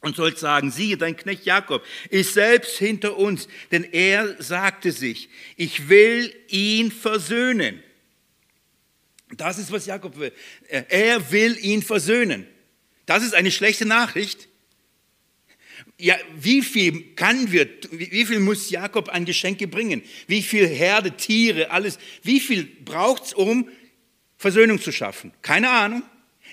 Und sollt sagen, siehe, dein Knecht Jakob ist selbst hinter uns, denn er sagte sich, ich will ihn versöhnen. Das ist, was Jakob will. Er will ihn versöhnen. Das ist eine schlechte Nachricht. Ja, wie viel kann wir, wie viel muss Jakob an Geschenke bringen? Wie viel Herde, Tiere, alles? Wie viel braucht es, um Versöhnung zu schaffen? Keine Ahnung.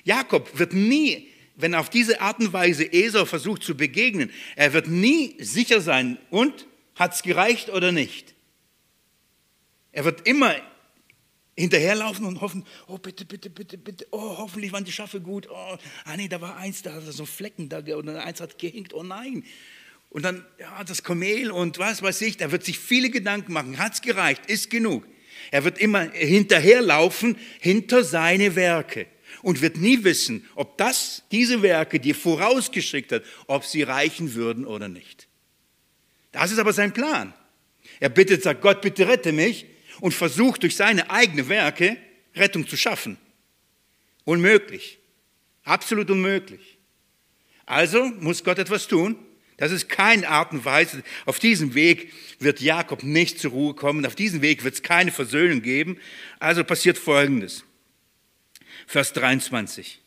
Jakob wird nie, wenn auf diese Art und Weise Esau versucht zu begegnen, er wird nie sicher sein, und hat es gereicht oder nicht. Er wird immer hinterherlaufen und hoffen, oh bitte, bitte, bitte, bitte, oh hoffentlich waren die Schafe gut, oh, ah nee, da war eins, da hat so Flecken, da, oder eins hat gehinkt, oh nein. Und dann, ja, das Kamel und was weiß ich, da wird sich viele Gedanken machen, hat es gereicht, ist genug. Er wird immer hinterherlaufen hinter seine Werke und wird nie wissen, ob das, diese Werke, die er vorausgeschickt hat, ob sie reichen würden oder nicht. Das ist aber sein Plan. Er bittet, sagt Gott, bitte rette mich und versucht durch seine eigenen Werke Rettung zu schaffen. Unmöglich. Absolut unmöglich. Also muss Gott etwas tun. Das ist keine Art und Weise. Auf diesem Weg wird Jakob nicht zur Ruhe kommen. Auf diesem Weg wird es keine Versöhnung geben. Also passiert Folgendes. Vers 23.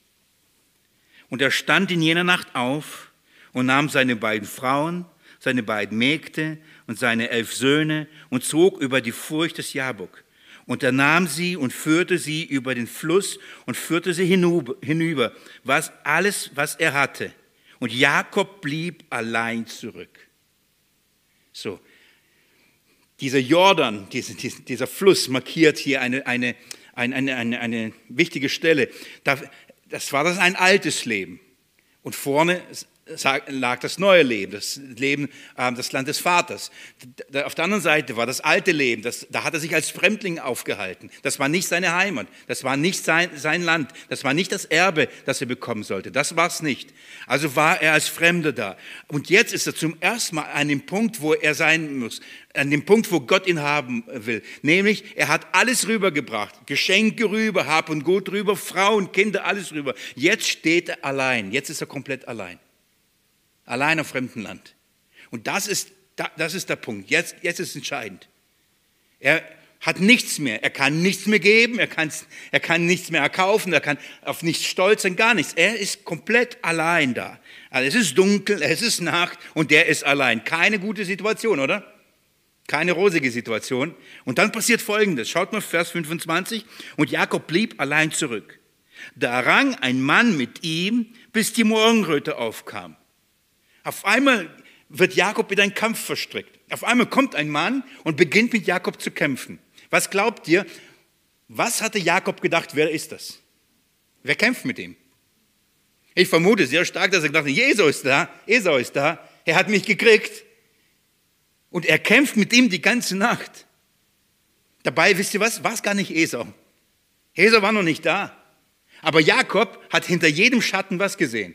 Und er stand in jener Nacht auf und nahm seine beiden Frauen, seine beiden Mägde und seine elf Söhne und zog über die Furcht des Jabuk. Und er nahm sie und führte sie über den Fluss und führte sie hinüber was alles, was er hatte. Und Jakob blieb allein zurück. So, dieser Jordan, dieser, dieser Fluss markiert hier eine, eine, eine, eine, eine wichtige Stelle. Das war das ein altes Leben. Und vorne lag das neue Leben, das Leben, ähm, das Land des Vaters. Auf der anderen Seite war das alte Leben, das, da hat er sich als Fremdling aufgehalten. Das war nicht seine Heimat, das war nicht sein, sein Land, das war nicht das Erbe, das er bekommen sollte. Das war es nicht. Also war er als Fremder da. Und jetzt ist er zum ersten Mal an dem Punkt, wo er sein muss, an dem Punkt, wo Gott ihn haben will. Nämlich, er hat alles rübergebracht. Geschenke rüber, Hab und Gut rüber, Frauen, Kinder, alles rüber. Jetzt steht er allein. Jetzt ist er komplett allein allein auf fremdem Land. Und das ist, das ist der Punkt. Jetzt, jetzt ist entscheidend. Er hat nichts mehr. Er kann nichts mehr geben. Er kann, er kann nichts mehr erkaufen. Er kann auf nichts stolz sein, gar nichts. Er ist komplett allein da. Also es ist dunkel, es ist Nacht und der ist allein. Keine gute Situation, oder? Keine rosige Situation. Und dann passiert Folgendes. Schaut mal Vers 25. Und Jakob blieb allein zurück. Da rang ein Mann mit ihm, bis die Morgenröte aufkam. Auf einmal wird Jakob in einen Kampf verstrickt. Auf einmal kommt ein Mann und beginnt mit Jakob zu kämpfen. Was glaubt ihr? Was hatte Jakob gedacht, wer ist das? Wer kämpft mit ihm? Ich vermute sehr stark, dass er gedacht hat, Esau ist da, Esau ist da, er hat mich gekriegt. Und er kämpft mit ihm die ganze Nacht. Dabei, wisst ihr was, war es gar nicht Esau. Esau war noch nicht da. Aber Jakob hat hinter jedem Schatten was gesehen.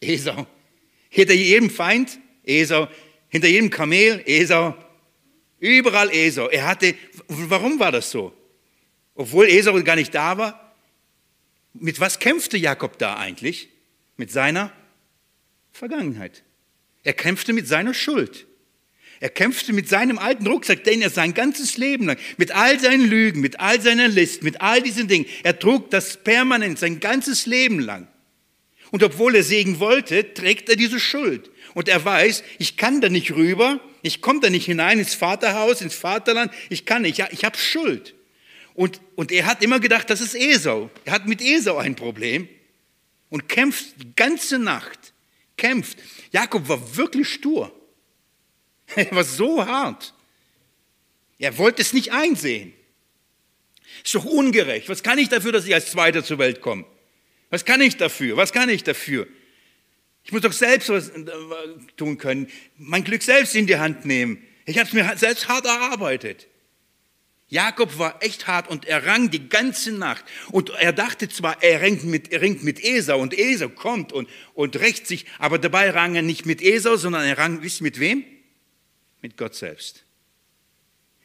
Esau. Hinter jedem Feind Esau, hinter jedem Kamel Esau, überall Esau. Er hatte, warum war das so? Obwohl Esau gar nicht da war, mit was kämpfte Jakob da eigentlich? Mit seiner Vergangenheit. Er kämpfte mit seiner Schuld. Er kämpfte mit seinem alten Rucksack, den er sein ganzes Leben lang, mit all seinen Lügen, mit all seiner List, mit all diesen Dingen, er trug das permanent sein ganzes Leben lang. Und obwohl er Segen wollte, trägt er diese Schuld. Und er weiß, ich kann da nicht rüber, ich komme da nicht hinein ins Vaterhaus, ins Vaterland, ich kann nicht, ich habe Schuld. Und, und er hat immer gedacht, das ist Esau. Er hat mit Esau ein Problem und kämpft die ganze Nacht, kämpft. Jakob war wirklich stur. Er war so hart. Er wollte es nicht einsehen. Ist doch ungerecht. Was kann ich dafür, dass ich als Zweiter zur Welt komme? Was kann ich dafür? Was kann ich dafür? Ich muss doch selbst was äh, tun können, mein Glück selbst in die Hand nehmen. Ich habe es mir selbst hart erarbeitet. Jakob war echt hart und er rang die ganze Nacht. Und er dachte zwar, er ringt mit, er ringt mit Esau und Esau kommt und, und rächt sich, aber dabei rang er nicht mit Esau, sondern er rang, wisst ihr mit wem? Mit Gott selbst.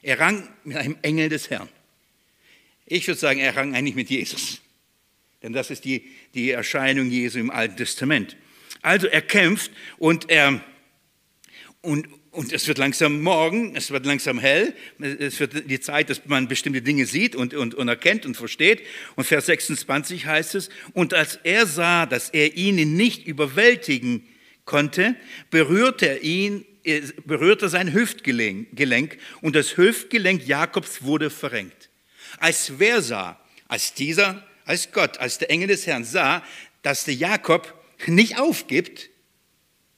Er rang mit einem Engel des Herrn. Ich würde sagen, er rang eigentlich mit Jesus. Denn das ist die, die Erscheinung Jesu im Alten Testament. Also er kämpft und er, und, und es wird langsam morgen, es wird langsam hell, es wird die Zeit, dass man bestimmte Dinge sieht und, und, und erkennt und versteht. Und Vers 26 heißt es, und als er sah, dass er ihn nicht überwältigen konnte, berührte er ihn, berührte sein Hüftgelenk und das Hüftgelenk Jakobs wurde verrenkt. Als wer sah, als dieser, als Gott, als der Engel des Herrn sah, dass der Jakob nicht aufgibt,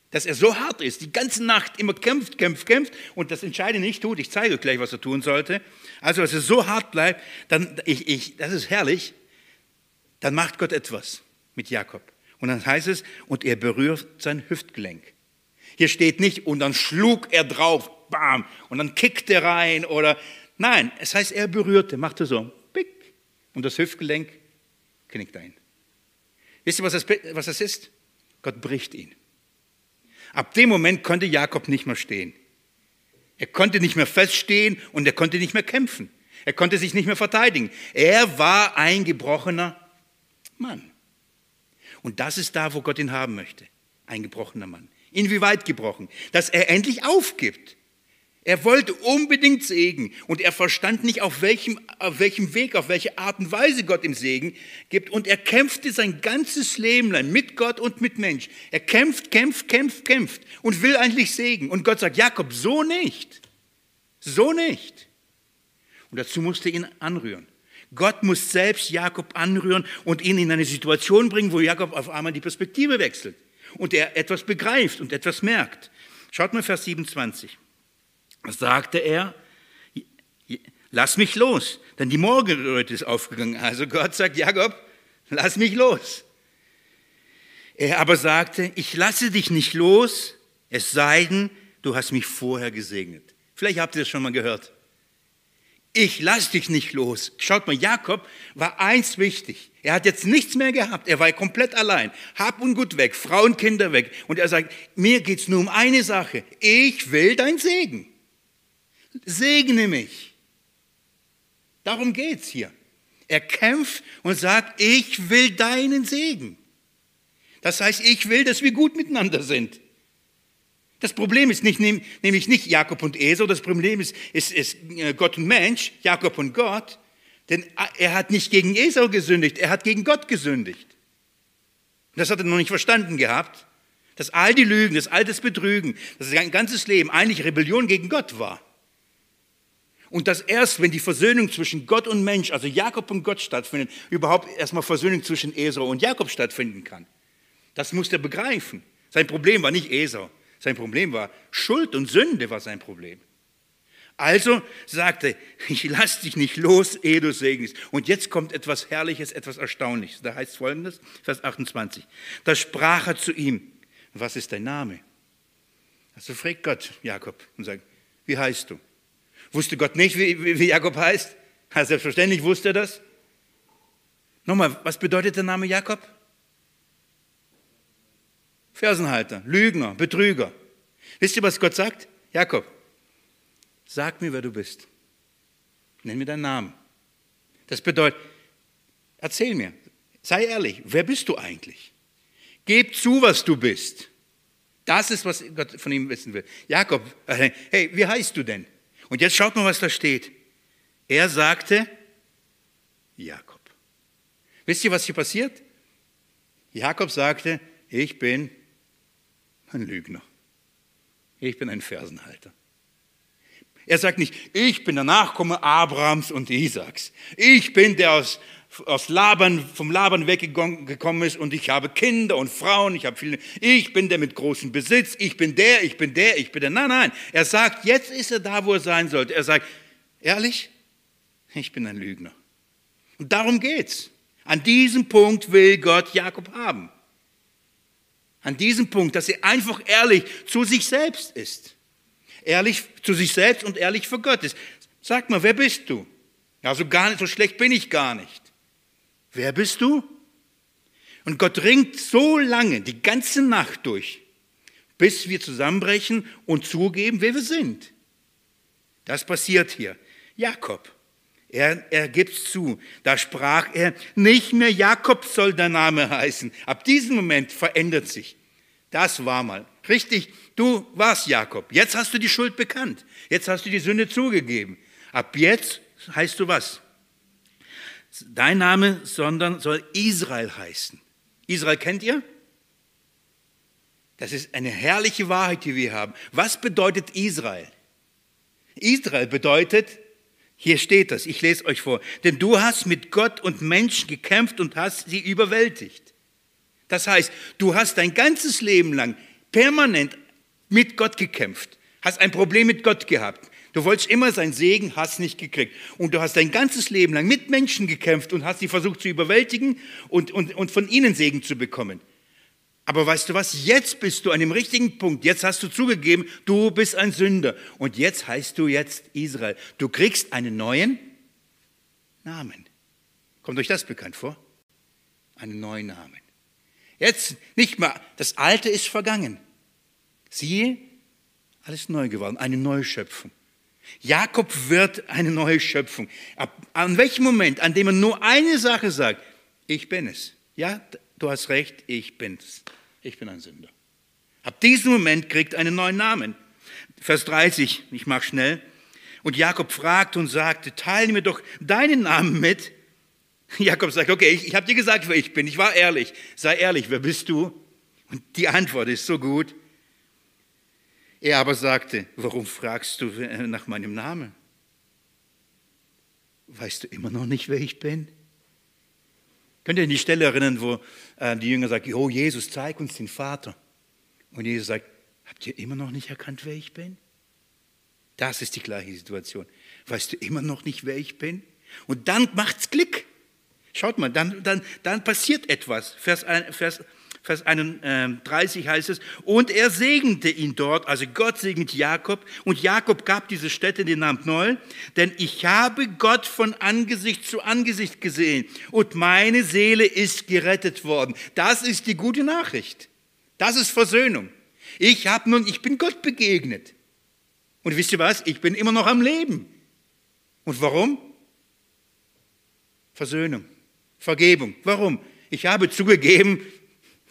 dass er so hart ist, die ganze Nacht immer kämpft, kämpft, kämpft und das Entscheidende nicht tut. Ich zeige gleich, was er tun sollte. Also, dass er so hart bleibt, dann, ich, ich, das ist herrlich, dann macht Gott etwas mit Jakob. Und dann heißt es, und er berührt sein Hüftgelenk. Hier steht nicht, und dann schlug er drauf, bam, und dann kickte rein oder, nein, es heißt, er berührte, machte so, pick, und das Hüftgelenk knickt ein. Wisst ihr, was das, was das ist? Gott bricht ihn. Ab dem Moment konnte Jakob nicht mehr stehen. Er konnte nicht mehr feststehen und er konnte nicht mehr kämpfen. Er konnte sich nicht mehr verteidigen. Er war ein gebrochener Mann. Und das ist da, wo Gott ihn haben möchte. Ein gebrochener Mann. Inwieweit gebrochen? Dass er endlich aufgibt. Er wollte unbedingt Segen und er verstand nicht, auf welchem, auf welchem Weg, auf welche Art und Weise Gott ihm Segen gibt. Und er kämpfte sein ganzes Leben lang mit Gott und mit Mensch. Er kämpft, kämpft, kämpft, kämpft und will eigentlich Segen. Und Gott sagt, Jakob, so nicht. So nicht. Und dazu musste er ihn anrühren. Gott muss selbst Jakob anrühren und ihn in eine Situation bringen, wo Jakob auf einmal die Perspektive wechselt und er etwas begreift und etwas merkt. Schaut mal Vers 27 sagte er, lass mich los, denn die Morgenröte ist aufgegangen. Also Gott sagt, Jakob, lass mich los. Er aber sagte, ich lasse dich nicht los, es sei denn, du hast mich vorher gesegnet. Vielleicht habt ihr das schon mal gehört. Ich lasse dich nicht los. Schaut mal, Jakob war eins wichtig. Er hat jetzt nichts mehr gehabt. Er war komplett allein. Hab und Gut weg, Frau und Kinder weg. Und er sagt, mir geht's nur um eine Sache. Ich will dein Segen segne mich. Darum geht es hier. Er kämpft und sagt, ich will deinen Segen. Das heißt, ich will, dass wir gut miteinander sind. Das Problem ist nicht, nämlich nicht Jakob und Esau, das Problem ist, ist, ist äh, Gott und Mensch, Jakob und Gott, denn er hat nicht gegen Esau gesündigt, er hat gegen Gott gesündigt. Das hat er noch nicht verstanden gehabt, dass all die Lügen, das all das Betrügen, dass sein ganzes Leben eigentlich Rebellion gegen Gott war. Und dass erst, wenn die Versöhnung zwischen Gott und Mensch, also Jakob und Gott stattfindet, überhaupt erstmal Versöhnung zwischen Esau und Jakob stattfinden kann. Das muss er begreifen. Sein Problem war nicht Esau. Sein Problem war Schuld und Sünde war sein Problem. Also sagte, ich lass dich nicht los, ehe du segnest. Und jetzt kommt etwas Herrliches, etwas Erstaunliches. Da heißt folgendes, Vers 28. Da sprach er zu ihm, was ist dein Name? Also fragt Gott Jakob und sagt, wie heißt du? Wusste Gott nicht, wie, wie Jakob heißt? Ja, selbstverständlich wusste er das. Nochmal, was bedeutet der Name Jakob? Fersenhalter, Lügner, Betrüger. Wisst ihr, was Gott sagt? Jakob, sag mir, wer du bist. Nenn mir deinen Namen. Das bedeutet, erzähl mir, sei ehrlich, wer bist du eigentlich? Gib zu, was du bist. Das ist, was Gott von ihm wissen will. Jakob, äh, hey, wie heißt du denn? Und jetzt schaut mal, was da steht. Er sagte Jakob. Wisst ihr, was hier passiert? Jakob sagte, ich bin ein Lügner. Ich bin ein Fersenhalter. Er sagt nicht, ich bin der Nachkomme Abrahams und Isaaks. Ich bin der aus, aus Laban, vom Laban weggekommen ist und ich habe Kinder und Frauen, ich habe viele. Ich bin der mit großem Besitz, ich bin der, ich bin der, ich bin der. Nein, nein. Er sagt, jetzt ist er da, wo er sein sollte. Er sagt, ehrlich, ich bin ein Lügner. Und darum geht's. An diesem Punkt will Gott Jakob haben. An diesem Punkt, dass er einfach ehrlich zu sich selbst ist. Ehrlich zu sich selbst und ehrlich für Gott ist. Sag mal, wer bist du? Ja, so gar nicht, so schlecht bin ich gar nicht. Wer bist du? Und Gott ringt so lange, die ganze Nacht durch, bis wir zusammenbrechen und zugeben, wer wir sind. Das passiert hier. Jakob, er, er gibt zu. Da sprach er, nicht mehr Jakob soll der Name heißen. Ab diesem Moment verändert sich. Das war mal. Richtig, du warst Jakob. Jetzt hast du die Schuld bekannt. Jetzt hast du die Sünde zugegeben. Ab jetzt heißt du was? Dein Name, sondern soll Israel heißen. Israel kennt ihr? Das ist eine herrliche Wahrheit, die wir haben. Was bedeutet Israel? Israel bedeutet hier steht das, ich lese euch vor. Denn du hast mit Gott und Menschen gekämpft und hast sie überwältigt. Das heißt, du hast dein ganzes Leben lang permanent mit Gott gekämpft, hast ein Problem mit Gott gehabt. Du wolltest immer sein Segen, hast nicht gekriegt. Und du hast dein ganzes Leben lang mit Menschen gekämpft und hast sie versucht zu überwältigen und, und, und von ihnen Segen zu bekommen. Aber weißt du was? Jetzt bist du an dem richtigen Punkt. Jetzt hast du zugegeben, du bist ein Sünder. Und jetzt heißt du jetzt Israel. Du kriegst einen neuen Namen. Kommt euch das bekannt vor? Einen neuen Namen. Jetzt nicht mehr, das Alte ist vergangen. Siehe, alles neu geworden, eine neue Schöpfung. Jakob wird eine neue Schöpfung. an welchem Moment, an dem er nur eine Sache sagt, ich bin es. Ja, du hast recht, ich bin's. Ich bin ein Sünder. Ab diesem Moment kriegt er einen neuen Namen. Vers 30, ich mache schnell. Und Jakob fragte und sagte, teile mir doch deinen Namen mit. Jakob sagt, okay, ich, ich habe dir gesagt, wer ich bin. Ich war ehrlich. Sei ehrlich, wer bist du? Und die Antwort ist so gut. Er aber sagte, warum fragst du nach meinem Namen? Weißt du immer noch nicht, wer ich bin? Könnt ihr an die Stelle erinnern, wo äh, die Jünger sagen, oh Jesus, zeig uns den Vater. Und Jesus sagt, habt ihr immer noch nicht erkannt, wer ich bin? Das ist die gleiche Situation. Weißt du immer noch nicht, wer ich bin? Und dann macht's Klick. Schaut mal, dann, dann, dann passiert etwas. Vers, Vers Vers 31 heißt es, und er segnete ihn dort, also Gott segnet Jakob, und Jakob gab diese Stätte den Namen Noel, denn ich habe Gott von Angesicht zu Angesicht gesehen und meine Seele ist gerettet worden. Das ist die gute Nachricht. Das ist Versöhnung. Ich habe nun, ich bin Gott begegnet. Und wisst ihr was? Ich bin immer noch am Leben. Und warum? Versöhnung, Vergebung. Warum? Ich habe zugegeben,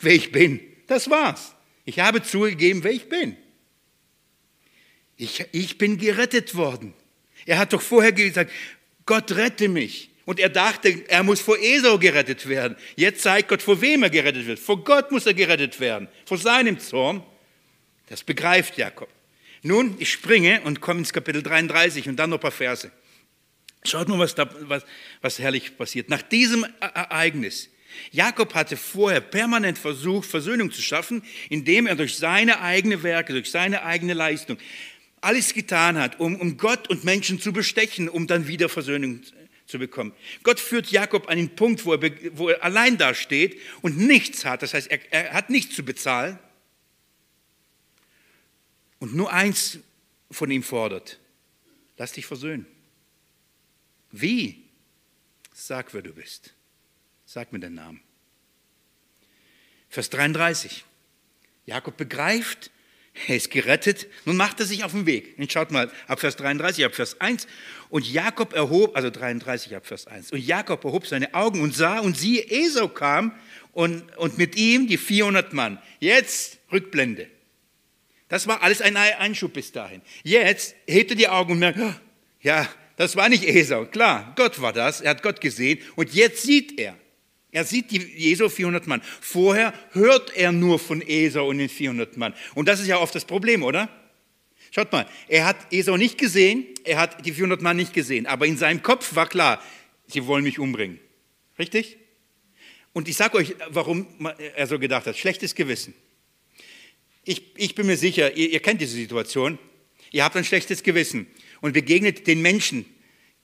wer ich bin. Das war's. Ich habe zugegeben, wer ich bin. Ich, ich bin gerettet worden. Er hat doch vorher gesagt, Gott rette mich. Und er dachte, er muss vor Esau gerettet werden. Jetzt zeigt Gott, vor wem er gerettet wird. Vor Gott muss er gerettet werden. Vor seinem Zorn. Das begreift Jakob. Nun, ich springe und komme ins Kapitel 33 und dann noch ein paar Verse. Schaut nur, was, da, was, was herrlich passiert. Nach diesem e-, Ereignis Jakob hatte vorher permanent versucht, Versöhnung zu schaffen, indem er durch seine eigene Werke, durch seine eigene Leistung alles getan hat, um, um Gott und Menschen zu bestechen, um dann wieder Versöhnung zu bekommen. Gott führt Jakob an den Punkt, wo er, wo er allein dasteht und nichts hat. Das heißt, er, er hat nichts zu bezahlen und nur eins von ihm fordert. Lass dich versöhnen. Wie? Sag, wer du bist. Sag mir den Namen. Vers 33. Jakob begreift, er ist gerettet. Nun macht er sich auf den Weg. Und schaut mal, ab Vers 33, ab Vers 1. Und Jakob erhob, also 33 ab Vers 1. Und Jakob erhob seine Augen und sah, und siehe, Esau kam und, und mit ihm die 400 Mann. Jetzt Rückblende. Das war alles ein Einschub bis dahin. Jetzt hebt er die Augen und merkt, oh, ja, das war nicht Esau. Klar, Gott war das. Er hat Gott gesehen. Und jetzt sieht er. Er sieht die Esau 400 Mann. Vorher hört er nur von Esau und den 400 Mann. Und das ist ja oft das Problem, oder? Schaut mal, er hat Esau nicht gesehen, er hat die 400 Mann nicht gesehen. Aber in seinem Kopf war klar, sie wollen mich umbringen. Richtig? Und ich sage euch, warum er so gedacht hat. Schlechtes Gewissen. Ich, ich bin mir sicher, ihr, ihr kennt diese Situation. Ihr habt ein schlechtes Gewissen und begegnet den Menschen,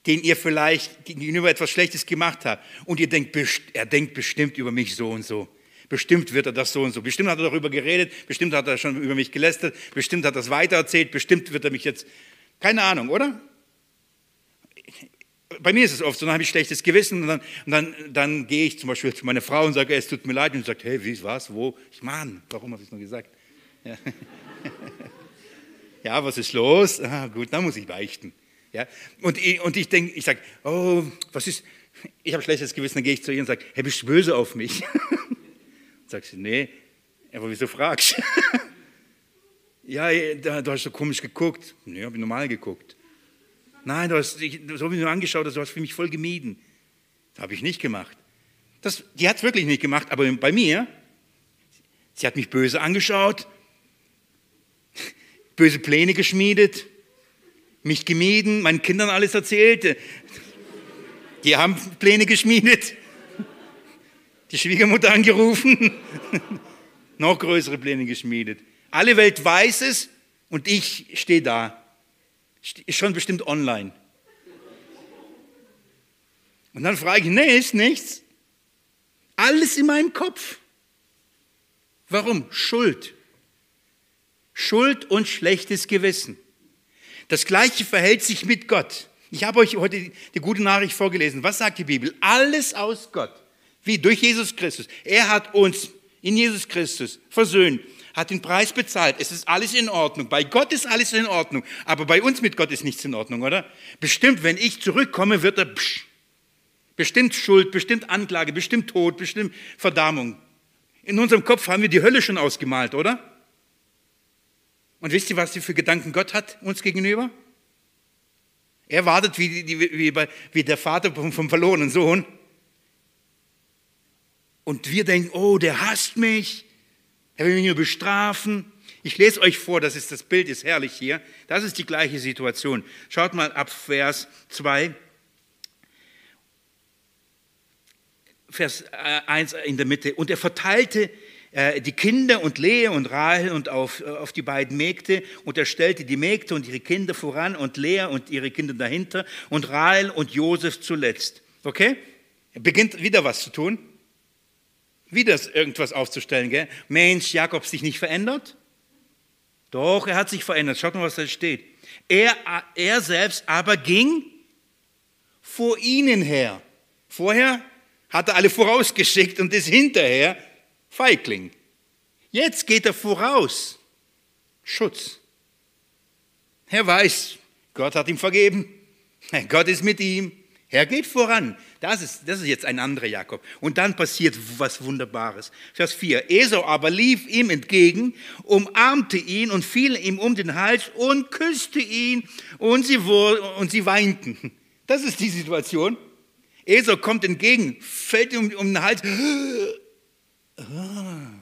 den ihr vielleicht gegenüber etwas Schlechtes gemacht habt. Und ihr denkt, er denkt bestimmt über mich so und so. Bestimmt wird er das so und so. Bestimmt hat er darüber geredet. Bestimmt hat er schon über mich gelästert. Bestimmt hat er das weitererzählt. Bestimmt wird er mich jetzt. Keine Ahnung, oder? Bei mir ist es oft so, dann habe ich schlechtes Gewissen und dann, und dann, dann gehe ich zum Beispiel zu meiner Frau und sage, es tut mir leid. Und sie sagt, hey, wie, was, wo? Ich, Mann, warum habe ich es nur gesagt? Ja. ja, was ist los? Ah, gut, dann muss ich beichten. Ja? Und ich, und ich denke, ich sage, oh, was ist, ich habe schlechtes Gewissen, dann gehe ich zu ihr und sage, hey, bist du böse auf mich? Sagt sie, nee, aber wieso fragst ja, da, du hast so komisch geguckt. Nee, habe ich normal geguckt. Nein, du hast, ich, so habe nur angeschaut, du hast für mich voll gemieden. Das habe ich nicht gemacht. Das, die hat es wirklich nicht gemacht, aber bei mir, sie hat mich böse angeschaut, böse Pläne geschmiedet, mich gemieden, meinen Kindern alles erzählt. Die haben Pläne geschmiedet, die Schwiegermutter angerufen, noch größere Pläne geschmiedet. Alle Welt weiß es und ich stehe da. Ist schon bestimmt online. Und dann frage ich, nee, ist nichts. Alles in meinem Kopf. Warum? Schuld. Schuld und schlechtes Gewissen. Das gleiche verhält sich mit Gott. Ich habe euch heute die gute Nachricht vorgelesen. Was sagt die Bibel? Alles aus Gott. Wie? Durch Jesus Christus. Er hat uns in Jesus Christus versöhnt, hat den Preis bezahlt. Es ist alles in Ordnung. Bei Gott ist alles in Ordnung. Aber bei uns mit Gott ist nichts in Ordnung, oder? Bestimmt, wenn ich zurückkomme, wird er psch, bestimmt Schuld, bestimmt Anklage, bestimmt Tod, bestimmt Verdammung. In unserem Kopf haben wir die Hölle schon ausgemalt, oder? Und wisst ihr, was für Gedanken Gott hat uns gegenüber? Er wartet wie, wie, wie der Vater vom, vom verlorenen Sohn. Und wir denken, oh, der hasst mich. Er will mich nur bestrafen. Ich lese euch vor, das ist das Bild, ist herrlich hier. Das ist die gleiche Situation. Schaut mal ab Vers 2. Vers 1 äh, in der Mitte. Und er verteilte die Kinder und Lea und Rahel und auf, äh, auf die beiden Mägde und er stellte die Mägde und ihre Kinder voran und Lea und ihre Kinder dahinter und Rahel und Josef zuletzt. Okay? Er beginnt wieder was zu tun. Wieder irgendwas aufzustellen. Gell? Mensch, Jakob sich nicht verändert? Doch, er hat sich verändert. Schaut mal, was da steht. Er, er selbst aber ging vor ihnen her. Vorher hat er alle vorausgeschickt und ist hinterher Feigling. Jetzt geht er voraus. Schutz. Er weiß, Gott hat ihm vergeben. Gott ist mit ihm. Er geht voran. Das ist, das ist jetzt ein anderer Jakob. Und dann passiert was Wunderbares. Vers 4. Esau aber lief ihm entgegen, umarmte ihn und fiel ihm um den Hals und küsste ihn und sie, und sie weinten. Das ist die Situation. Esau kommt entgegen, fällt ihm um den Hals Ah.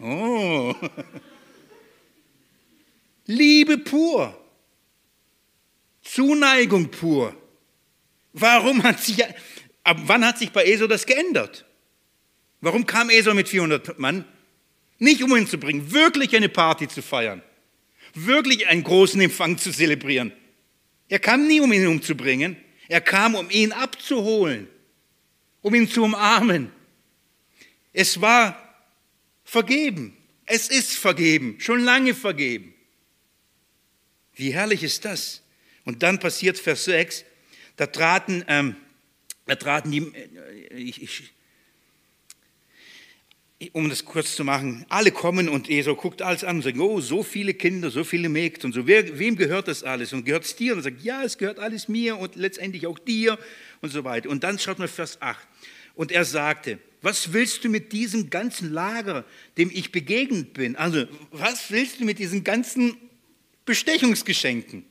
Oh. Liebe pur. Zuneigung pur. Warum hat sich, ab wann hat sich bei Esau das geändert? Warum kam Esau mit 400 Mann? Nicht um ihn zu bringen, wirklich eine Party zu feiern, wirklich einen großen Empfang zu zelebrieren. Er kam nie, um ihn umzubringen, er kam, um ihn abzuholen, um ihn zu umarmen, es war vergeben. Es ist vergeben, schon lange vergeben. Wie herrlich ist das? Und dann passiert Vers 6, da traten, ähm, da traten die, äh, ich, ich, um das kurz zu machen, alle kommen und Esau guckt alles an und sagt, oh, so viele Kinder, so viele Mägde und so, Wer, wem gehört das alles? Und gehört es dir? Und er sagt, ja, es gehört alles mir und letztendlich auch dir und so weiter. Und dann schaut man Vers 8. Und er sagte, Was willst du mit diesem ganzen Lager, dem ich begegnet bin? Also, was willst du mit diesen ganzen Bestechungsgeschenken?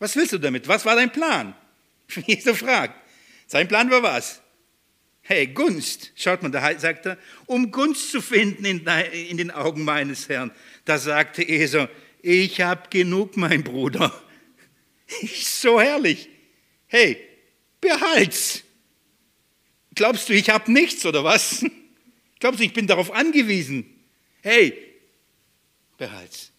Was willst du damit? Was war dein Plan? Jesus fragt. Sein Plan war was? Hey, Gunst, schaut mal, da sagt er, um Gunst zu finden in, in den Augen meines Herrn. Da sagte Esau, ich habe genug, mein Bruder. So herrlich. Hey, behalt's. Glaubst du, ich habe nichts oder was? Glaubst du, ich bin darauf angewiesen? Hey, behalt's.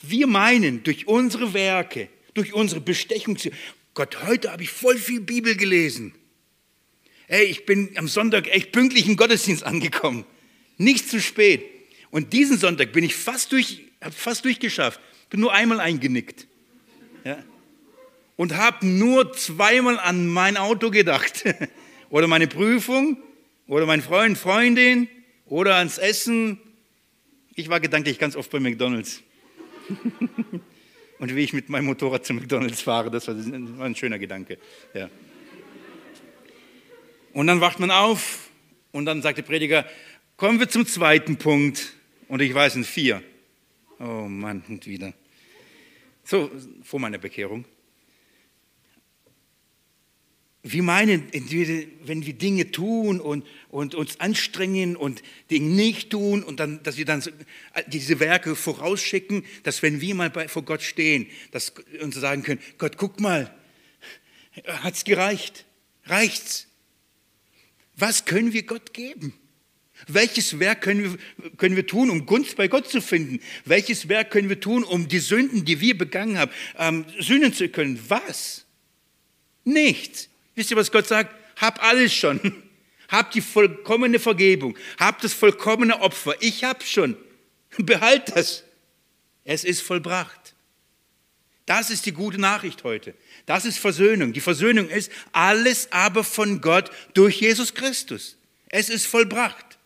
Wir meinen durch unsere Werke, durch unsere Bestechung, Gott, heute habe ich voll viel Bibel gelesen. Hey, ich bin am Sonntag echt pünktlich im Gottesdienst angekommen. Nicht zu spät. Und diesen Sonntag bin ich fast durch, habe fast durchgeschafft. Bin nur einmal eingenickt. Ja? Und habe nur zweimal an mein Auto gedacht. oder meine Prüfung. Oder mein Freund, Freundin. Oder ans Essen. Ich war gedanklich ganz oft bei McDonalds. Und wie ich mit meinem Motorrad zu McDonalds fahre, das war ein schöner Gedanke. Ja. Und dann wacht man auf und dann sagt der Prediger, kommen wir zum zweiten Punkt. Und ich weiß, ein vier. Oh Mann, und wieder. So, vor meiner Bekehrung. Wir meinen, wenn wir Dinge tun und, und uns anstrengen und Dinge nicht tun und dann, dass wir dann diese Werke vorausschicken, dass wenn wir mal bei, vor Gott stehen, dass uns sagen können, Gott, guck mal, hat's gereicht? Reicht's? Was können wir Gott geben? Welches Werk können wir, können wir tun, um Gunst bei Gott zu finden? Welches Werk können wir tun, um die Sünden, die wir begangen haben, ähm, sühnen zu können? Was? Nichts. Wisst ihr, was Gott sagt? Hab alles schon. Hab die vollkommene Vergebung. Hab das vollkommene Opfer. Ich hab's schon. Behalt das. Es ist vollbracht. Das ist die gute Nachricht heute. Das ist Versöhnung. Die Versöhnung ist alles aber von Gott durch Jesus Christus. Es ist vollbracht.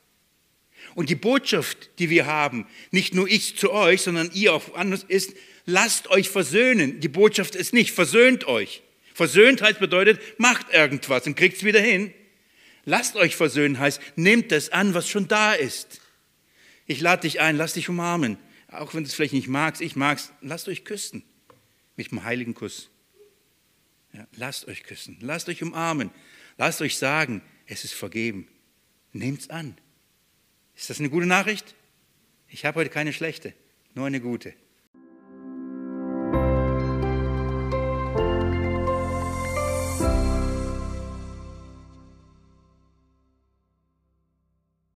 Und die Botschaft, die wir haben, nicht nur ich zu euch, sondern ihr auch anders, ist, lasst euch versöhnen. Die Botschaft ist nicht, versöhnt euch. Versöhntheit bedeutet, macht irgendwas und kriegt es wieder hin. Lasst euch versöhnen heißt, nehmt das an, was schon da ist. Ich lade dich ein, lass dich umarmen. Auch wenn du es vielleicht nicht magst, ich mag's, lasst euch küssen. Mit dem heiligen Kuss. Ja, lasst euch küssen, lasst euch umarmen, lasst euch sagen, es ist vergeben. Nehmt's an. Ist das eine gute Nachricht? Ich habe heute keine schlechte, nur eine gute.